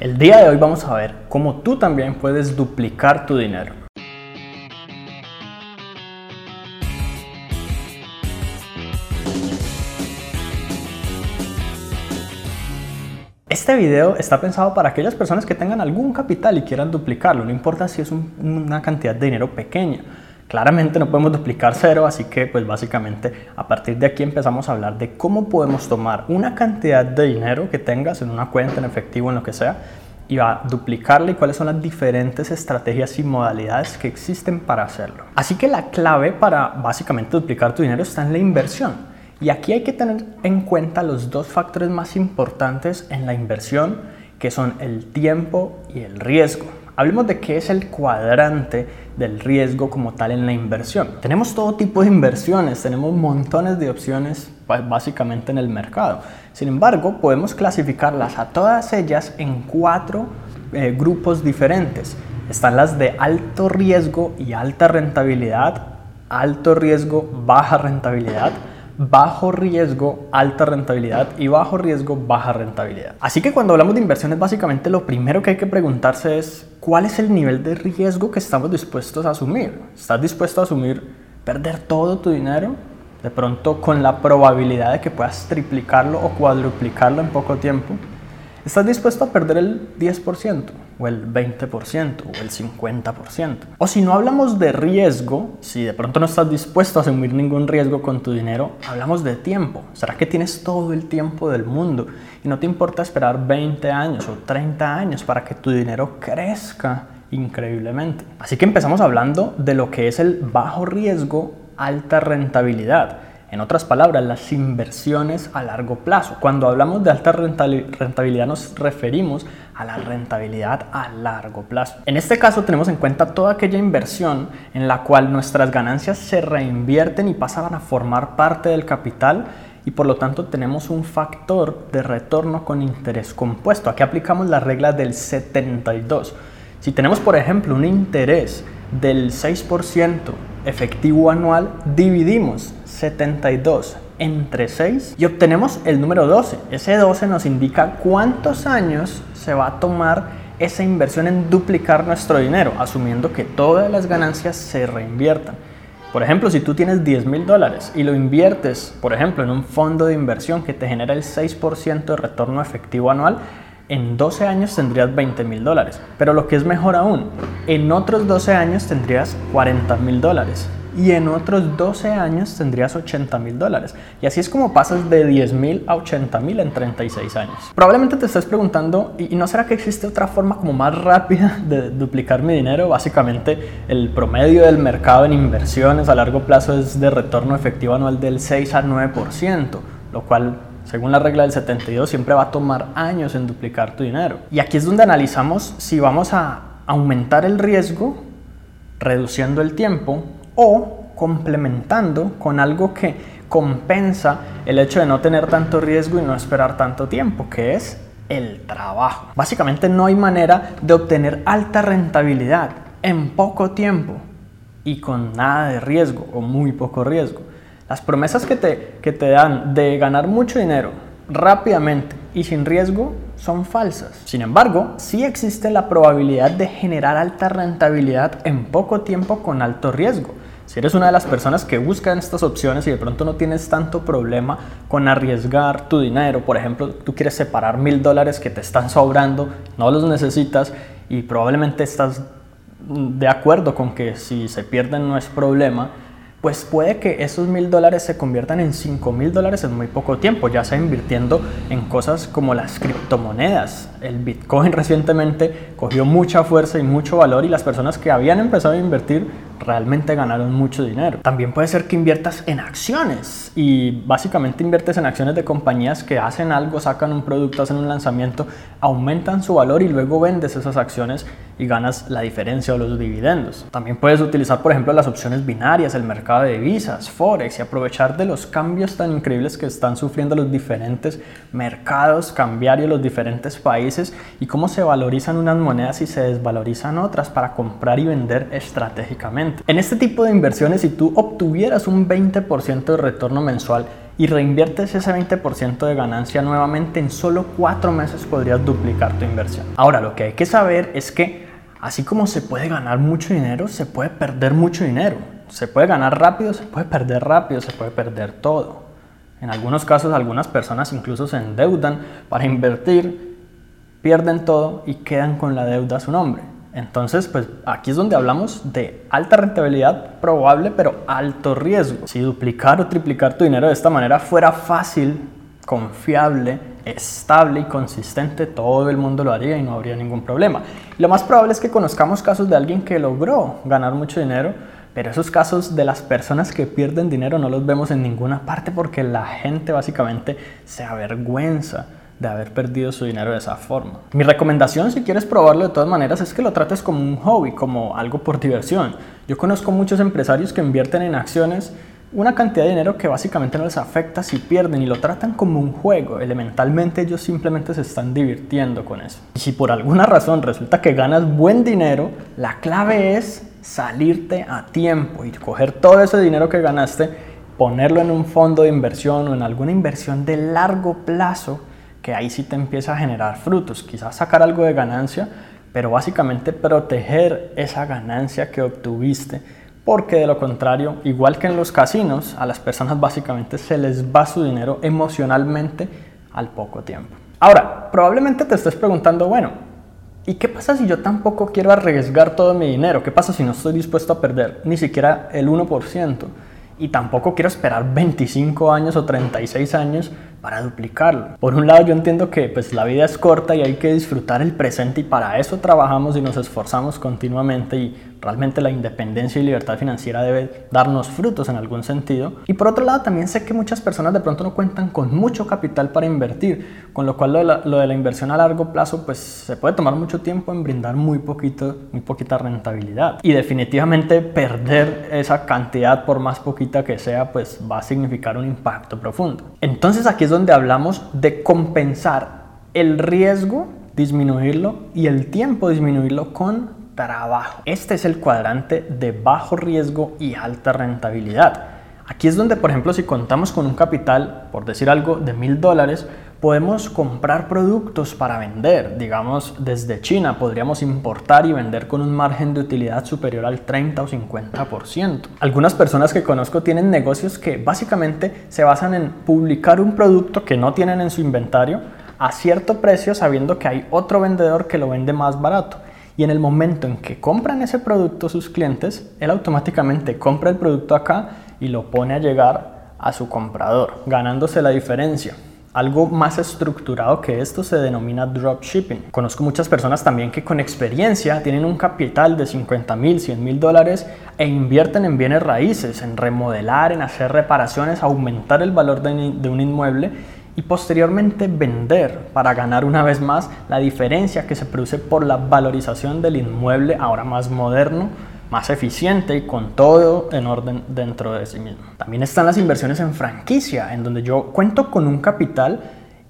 El día de hoy vamos a ver cómo tú también puedes duplicar tu dinero. Este video está pensado para aquellas personas que tengan algún capital y quieran duplicarlo, no importa si es una cantidad de dinero pequeña. Claramente no podemos duplicar cero, así que pues básicamente a partir de aquí empezamos a hablar de cómo podemos tomar una cantidad de dinero que tengas en una cuenta, en efectivo, en lo que sea, y a duplicarla y cuáles son las diferentes estrategias y modalidades que existen para hacerlo. Así que la clave para básicamente duplicar tu dinero está en la inversión. Y aquí hay que tener en cuenta los dos factores más importantes en la inversión, que son el tiempo y el riesgo. Hablemos de qué es el cuadrante del riesgo como tal en la inversión. Tenemos todo tipo de inversiones, tenemos montones de opciones básicamente en el mercado. Sin embargo, podemos clasificarlas a todas ellas en cuatro eh, grupos diferentes. Están las de alto riesgo y alta rentabilidad, alto riesgo, baja rentabilidad, bajo riesgo, alta rentabilidad y bajo riesgo, baja rentabilidad. Así que cuando hablamos de inversiones, básicamente lo primero que hay que preguntarse es cuál es el nivel de riesgo que estamos dispuestos a asumir. ¿Estás dispuesto a asumir perder todo tu dinero? De pronto con la probabilidad de que puedas triplicarlo o cuadruplicarlo en poco tiempo. ¿Estás dispuesto a perder el 10% o el 20% o el 50%? O si no hablamos de riesgo, si de pronto no estás dispuesto a asumir ningún riesgo con tu dinero, hablamos de tiempo. ¿Será que tienes todo el tiempo del mundo y no te importa esperar 20 años o 30 años para que tu dinero crezca increíblemente? Así que empezamos hablando de lo que es el bajo riesgo, alta rentabilidad. En otras palabras, las inversiones a largo plazo. Cuando hablamos de alta rentabilidad nos referimos a la rentabilidad a largo plazo. En este caso tenemos en cuenta toda aquella inversión en la cual nuestras ganancias se reinvierten y pasan a formar parte del capital y por lo tanto tenemos un factor de retorno con interés compuesto. Aquí aplicamos la regla del 72. Si tenemos por ejemplo un interés del 6% efectivo anual, dividimos 72 entre 6 y obtenemos el número 12. Ese 12 nos indica cuántos años se va a tomar esa inversión en duplicar nuestro dinero, asumiendo que todas las ganancias se reinviertan. Por ejemplo, si tú tienes 10 mil dólares y lo inviertes, por ejemplo, en un fondo de inversión que te genera el 6% de retorno efectivo anual, en 12 años tendrías 20 mil dólares. Pero lo que es mejor aún, en otros 12 años tendrías 40 mil dólares. Y en otros 12 años tendrías 80 mil dólares. Y así es como pasas de 10 mil a 80 mil en 36 años. Probablemente te estés preguntando, ¿y no será que existe otra forma como más rápida de duplicar mi dinero? Básicamente el promedio del mercado en inversiones a largo plazo es de retorno efectivo anual del 6 a 9%, lo cual según la regla del 72, siempre va a tomar años en duplicar tu dinero. Y aquí es donde analizamos si vamos a aumentar el riesgo reduciendo el tiempo o complementando con algo que compensa el hecho de no tener tanto riesgo y no esperar tanto tiempo, que es el trabajo. Básicamente no hay manera de obtener alta rentabilidad en poco tiempo y con nada de riesgo o muy poco riesgo. Las promesas que te, que te dan de ganar mucho dinero rápidamente y sin riesgo son falsas. Sin embargo, sí existe la probabilidad de generar alta rentabilidad en poco tiempo con alto riesgo. Si eres una de las personas que buscan estas opciones y de pronto no tienes tanto problema con arriesgar tu dinero, por ejemplo, tú quieres separar mil dólares que te están sobrando, no los necesitas y probablemente estás de acuerdo con que si se pierden no es problema, pues puede que esos mil dólares se conviertan en cinco mil dólares en muy poco tiempo, ya sea invirtiendo en cosas como las criptomonedas. El Bitcoin recientemente cogió mucha fuerza y mucho valor y las personas que habían empezado a invertir realmente ganaron mucho dinero. También puede ser que inviertas en acciones y básicamente inviertes en acciones de compañías que hacen algo, sacan un producto, hacen un lanzamiento, aumentan su valor y luego vendes esas acciones y ganas la diferencia o los dividendos. También puedes utilizar, por ejemplo, las opciones binarias, el mercado de divisas, forex y aprovechar de los cambios tan increíbles que están sufriendo los diferentes mercados cambiarios, los diferentes países y cómo se valorizan unas monedas y se desvalorizan otras para comprar y vender estratégicamente. En este tipo de inversiones, si tú obtuvieras un 20% de retorno mensual y reinviertes ese 20% de ganancia nuevamente, en solo cuatro meses podrías duplicar tu inversión. Ahora, lo que hay que saber es que así como se puede ganar mucho dinero, se puede perder mucho dinero. Se puede ganar rápido, se puede perder rápido, se puede perder todo. En algunos casos, algunas personas incluso se endeudan para invertir, pierden todo y quedan con la deuda a su nombre. Entonces, pues aquí es donde hablamos de alta rentabilidad probable, pero alto riesgo. Si duplicar o triplicar tu dinero de esta manera fuera fácil, confiable, estable y consistente, todo el mundo lo haría y no habría ningún problema. lo más probable es que conozcamos casos de alguien que logró ganar mucho dinero, pero esos casos de las personas que pierden dinero no los vemos en ninguna parte porque la gente básicamente se avergüenza de haber perdido su dinero de esa forma. Mi recomendación, si quieres probarlo de todas maneras, es que lo trates como un hobby, como algo por diversión. Yo conozco muchos empresarios que invierten en acciones una cantidad de dinero que básicamente no les afecta si pierden y lo tratan como un juego. Elementalmente ellos simplemente se están divirtiendo con eso. Y si por alguna razón resulta que ganas buen dinero, la clave es salirte a tiempo y coger todo ese dinero que ganaste, ponerlo en un fondo de inversión o en alguna inversión de largo plazo que ahí sí te empieza a generar frutos, quizás sacar algo de ganancia, pero básicamente proteger esa ganancia que obtuviste, porque de lo contrario, igual que en los casinos, a las personas básicamente se les va su dinero emocionalmente al poco tiempo. Ahora, probablemente te estés preguntando, bueno, ¿y qué pasa si yo tampoco quiero arriesgar todo mi dinero? ¿Qué pasa si no estoy dispuesto a perder ni siquiera el 1%? Y tampoco quiero esperar 25 años o 36 años para duplicarlo. Por un lado yo entiendo que pues la vida es corta y hay que disfrutar el presente y para eso trabajamos y nos esforzamos continuamente y realmente la independencia y libertad financiera debe darnos frutos en algún sentido. Y por otro lado también sé que muchas personas de pronto no cuentan con mucho capital para invertir, con lo cual lo de la, lo de la inversión a largo plazo pues se puede tomar mucho tiempo en brindar muy poquito, muy poquita rentabilidad. Y definitivamente perder esa cantidad por más poquita que sea pues va a significar un impacto profundo. Entonces aquí donde hablamos de compensar el riesgo, disminuirlo y el tiempo disminuirlo con trabajo. Este es el cuadrante de bajo riesgo y alta rentabilidad. Aquí es donde, por ejemplo, si contamos con un capital, por decir algo, de mil dólares, podemos comprar productos para vender. Digamos, desde China podríamos importar y vender con un margen de utilidad superior al 30 o 50%. Algunas personas que conozco tienen negocios que básicamente se basan en publicar un producto que no tienen en su inventario a cierto precio sabiendo que hay otro vendedor que lo vende más barato. Y en el momento en que compran ese producto sus clientes, él automáticamente compra el producto acá y lo pone a llegar a su comprador, ganándose la diferencia. Algo más estructurado que esto se denomina dropshipping. Conozco muchas personas también que con experiencia tienen un capital de 50 mil, 100 mil dólares e invierten en bienes raíces, en remodelar, en hacer reparaciones, aumentar el valor de, un inmueble y posteriormente vender para ganar una vez más la diferencia que se produce por la valorización del inmueble ahora más moderno más eficiente y con todo en orden dentro de sí mismo. También están las inversiones en franquicia, en donde yo cuento con un capital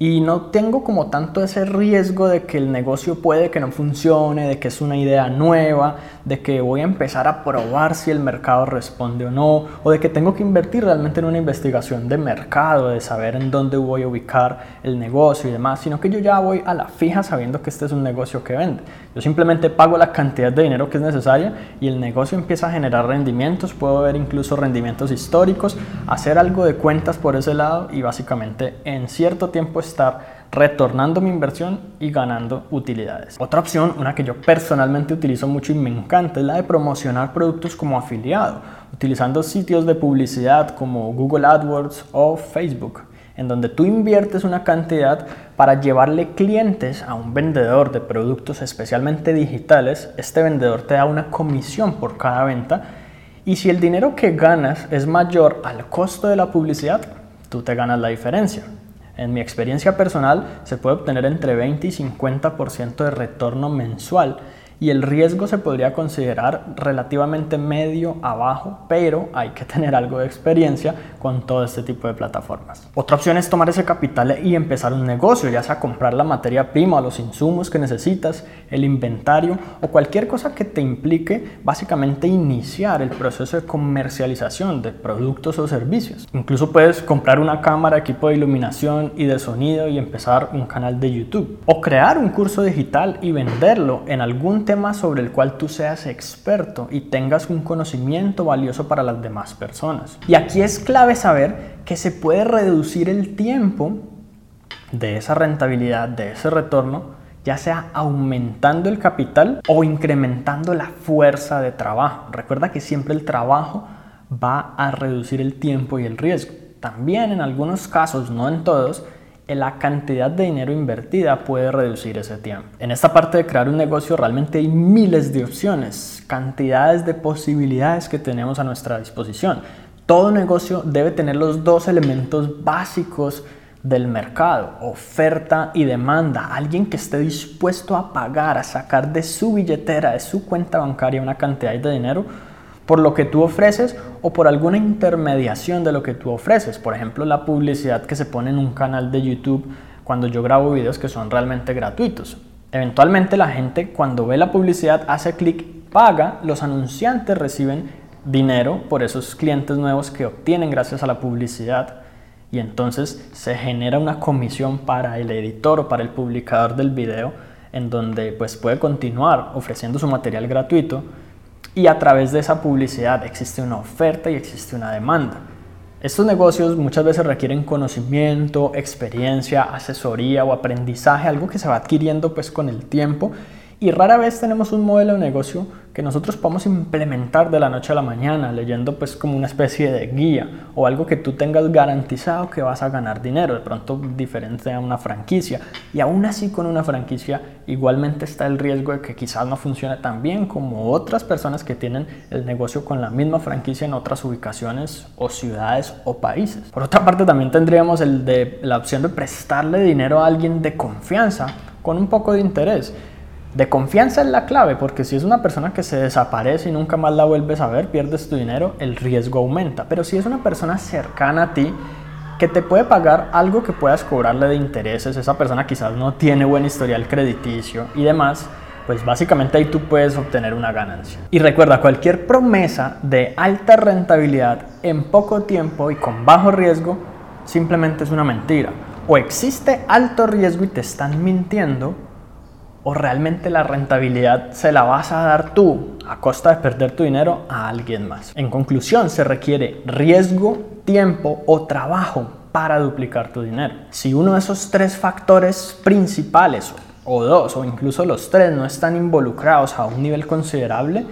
y no tengo como tanto ese riesgo de que el negocio puede que no funcione, de que es una idea nueva, de que voy a empezar a probar si el mercado responde o no, o de que tengo que invertir realmente en una investigación de mercado, de saber en dónde voy a ubicar el negocio y demás, sino que yo ya voy a la fija sabiendo que este es un negocio que vende. Yo simplemente pago la cantidad de dinero que es necesaria y el negocio empieza a generar rendimientos, puedo ver incluso rendimientos históricos, hacer algo de cuentas por ese lado y básicamente en cierto tiempo estar retornando mi inversión y ganando utilidades. Otra opción, una que yo personalmente utilizo mucho y me encanta, es la de promocionar productos como afiliado, utilizando sitios de publicidad como Google AdWords o Facebook, en donde tú inviertes una cantidad para llevarle clientes a un vendedor de productos especialmente digitales. Este vendedor te da una comisión por cada venta y si el dinero que ganas es mayor al costo de la publicidad, tú te ganas la diferencia. En mi experiencia personal se puede obtener entre 20 y 50% de retorno mensual y el riesgo se podría considerar relativamente medio abajo, pero hay que tener algo de experiencia con todo este tipo de plataformas. Otra opción es tomar ese capital y empezar un negocio, ya sea comprar la materia prima o los insumos que necesitas, el inventario o cualquier cosa que te implique básicamente iniciar el proceso de comercialización de productos o servicios. Incluso puedes comprar una cámara, equipo de iluminación y de sonido y empezar un canal de YouTube o crear un curso digital y venderlo en algún tema sobre el cual tú seas experto y tengas un conocimiento valioso para las demás personas. Y aquí es clave saber que se puede reducir el tiempo de esa rentabilidad, de ese retorno, ya sea aumentando el capital o incrementando la fuerza de trabajo. Recuerda que siempre el trabajo va a reducir el tiempo y el riesgo. También en algunos casos, no en todos, la cantidad de dinero invertida puede reducir ese tiempo. En esta parte de crear un negocio realmente hay miles de opciones, cantidades de posibilidades que tenemos a nuestra disposición. Todo negocio debe tener los dos elementos básicos del mercado, oferta y demanda, alguien que esté dispuesto a pagar, a sacar de su billetera, de su cuenta bancaria una cantidad de dinero por lo que tú ofreces o por alguna intermediación de lo que tú ofreces. Por ejemplo, la publicidad que se pone en un canal de YouTube cuando yo grabo videos que son realmente gratuitos. Eventualmente la gente cuando ve la publicidad hace clic, paga, los anunciantes reciben dinero por esos clientes nuevos que obtienen gracias a la publicidad y entonces se genera una comisión para el editor o para el publicador del video en donde pues puede continuar ofreciendo su material gratuito y a través de esa publicidad existe una oferta y existe una demanda. Estos negocios muchas veces requieren conocimiento, experiencia, asesoría o aprendizaje, algo que se va adquiriendo pues con el tiempo y rara vez tenemos un modelo de negocio que nosotros podamos implementar de la noche a la mañana, leyendo pues como una especie de guía o algo que tú tengas garantizado que vas a ganar dinero, de pronto diferente a una franquicia. Y aún así con una franquicia igualmente está el riesgo de que quizás no funcione tan bien como otras personas que tienen el negocio con la misma franquicia en otras ubicaciones o ciudades o países. Por otra parte también tendríamos el de la opción de prestarle dinero a alguien de confianza con un poco de interés de confianza es la clave, porque si es una persona que se desaparece y nunca más la vuelves a ver, pierdes tu dinero, el riesgo aumenta. Pero si es una persona cercana a ti, que te puede pagar algo que puedas cobrarle de intereses, esa persona quizás no tiene buen historial crediticio y demás, pues básicamente ahí tú puedes obtener una ganancia. Y recuerda, cualquier promesa de alta rentabilidad en poco tiempo y con bajo riesgo simplemente es una mentira. O existe alto riesgo y te están mintiendo, o realmente la rentabilidad se la vas a dar tú a costa de perder tu dinero a alguien más. En conclusión, se requiere riesgo, tiempo o trabajo para duplicar tu dinero. Si uno de esos tres factores principales o dos o incluso los tres no están involucrados a un nivel considerable,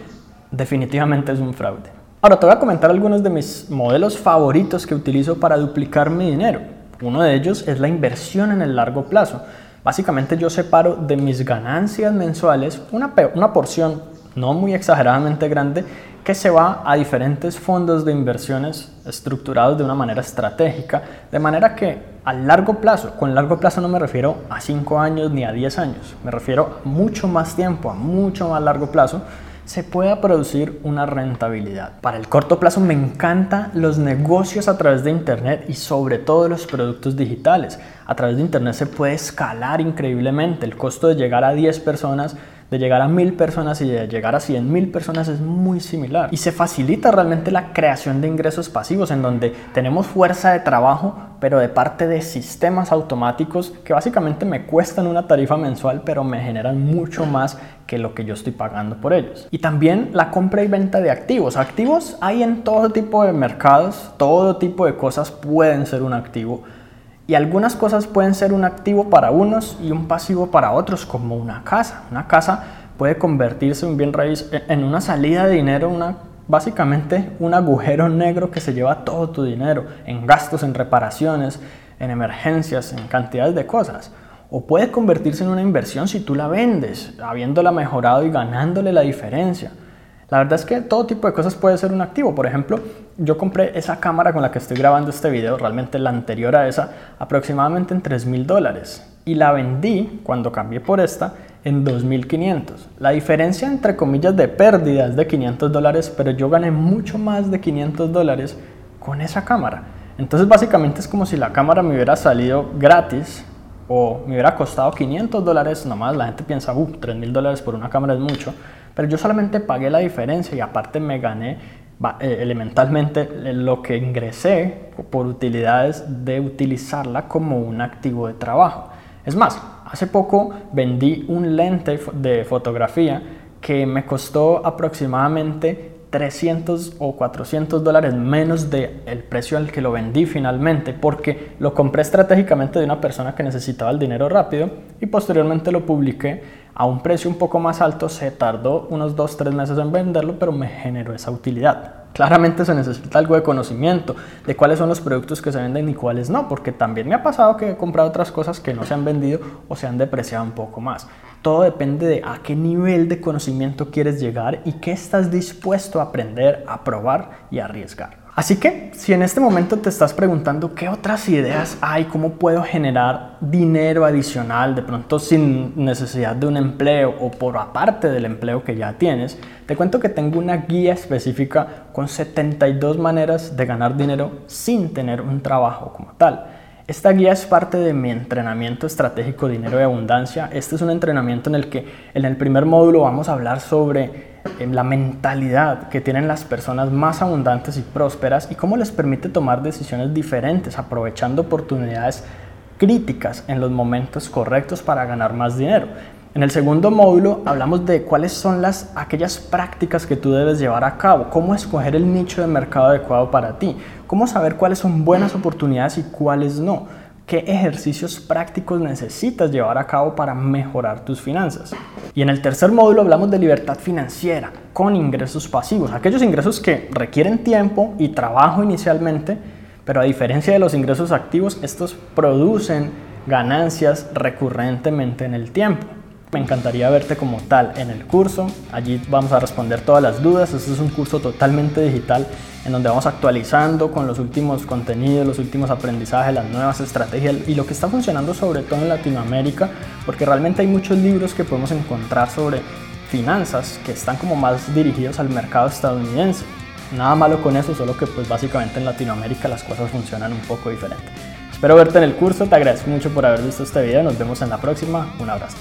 definitivamente es un fraude. Ahora te voy a comentar algunos de mis modelos favoritos que utilizo para duplicar mi dinero. Uno de ellos es la inversión en el largo plazo. Básicamente yo separo de mis ganancias mensuales una, una porción no muy exageradamente grande que se va a diferentes fondos de inversiones estructurados de una manera estratégica, de manera que a largo plazo, con largo plazo no me refiero a 5 años ni a 10 años, me refiero a mucho más tiempo, a mucho más largo plazo, se pueda producir una rentabilidad. Para el corto plazo me encantan los negocios a través de Internet y sobre todo los productos digitales. A través de Internet se puede escalar increíblemente. El costo de llegar a 10 personas de llegar a mil personas y de llegar a cien mil personas es muy similar. Y se facilita realmente la creación de ingresos pasivos en donde tenemos fuerza de trabajo, pero de parte de sistemas automáticos que básicamente me cuestan una tarifa mensual, pero me generan mucho más que lo que yo estoy pagando por ellos. Y también la compra y venta de activos. Activos hay en todo tipo de mercados, todo tipo de cosas pueden ser un activo y algunas cosas pueden ser un activo para unos y un pasivo para otros, como una casa. Una casa puede convertirse en bien raíz en una salida de dinero, una, básicamente un agujero negro que se lleva todo tu dinero en gastos, en reparaciones, en emergencias, en cantidades de cosas. O puede convertirse en una inversión si tú la vendes, habiéndola mejorado y ganándole la diferencia. La verdad es que todo tipo de cosas puede ser un activo. Por ejemplo, yo compré esa cámara con la que estoy grabando este video, realmente la anterior a esa, aproximadamente en 3 mil dólares. Y la vendí cuando cambié por esta en 2.500. La diferencia entre comillas de pérdida es de 500 dólares, pero yo gané mucho más de 500 dólares con esa cámara. Entonces básicamente es como si la cámara me hubiera salido gratis o me hubiera costado 500 dólares nomás. La gente piensa, uh, 3.000 dólares por una cámara es mucho, pero yo solamente pagué la diferencia y aparte me gané eh, elementalmente lo que ingresé por utilidades de utilizarla como un activo de trabajo. Es más, hace poco vendí un lente de fotografía que me costó aproximadamente 300 o 400 dólares menos del el precio al que lo vendí finalmente porque lo compré estratégicamente de una persona que necesitaba el dinero rápido y posteriormente lo publiqué a un precio un poco más alto, se tardó unos 2-3 meses en venderlo, pero me generó esa utilidad. Claramente se necesita algo de conocimiento de cuáles son los productos que se venden y cuáles no, porque también me ha pasado que he comprado otras cosas que no se han vendido o se han depreciado un poco más. Todo depende de a qué nivel de conocimiento quieres llegar y qué estás dispuesto a aprender, a probar y a arriesgar. Así que si en este momento te estás preguntando qué otras ideas hay, cómo puedo generar dinero adicional, de pronto sin necesidad de un empleo o por aparte del empleo que ya tienes, te cuento que tengo una guía específica con 72 maneras de ganar dinero sin tener un trabajo como tal. Esta guía es parte de mi entrenamiento estratégico Dinero de Abundancia. Este es un entrenamiento en el que en el primer módulo vamos a hablar sobre eh, la mentalidad que tienen las personas más abundantes y prósperas y cómo les permite tomar decisiones diferentes aprovechando oportunidades críticas en los momentos correctos para ganar más dinero. En el segundo módulo hablamos de cuáles son las, aquellas prácticas que tú debes llevar a cabo, cómo escoger el nicho de mercado adecuado para ti, cómo saber cuáles son buenas oportunidades y cuáles no, qué ejercicios prácticos necesitas llevar a cabo para mejorar tus finanzas. Y en el tercer módulo hablamos de libertad financiera con ingresos pasivos, aquellos ingresos que requieren tiempo y trabajo inicialmente, pero a diferencia de los ingresos activos, estos producen ganancias recurrentemente en el tiempo. Me encantaría verte como tal en el curso. Allí vamos a responder todas las dudas. Este es un curso totalmente digital en donde vamos actualizando con los últimos contenidos, los últimos aprendizajes, las nuevas estrategias y lo que está funcionando sobre todo en Latinoamérica, porque realmente hay muchos libros que podemos encontrar sobre finanzas que están como más dirigidos al mercado estadounidense. Nada malo con eso, solo que pues básicamente en Latinoamérica las cosas funcionan un poco diferente. Espero verte en el curso, te agradezco mucho por haber visto este video, nos vemos en la próxima, un abrazo.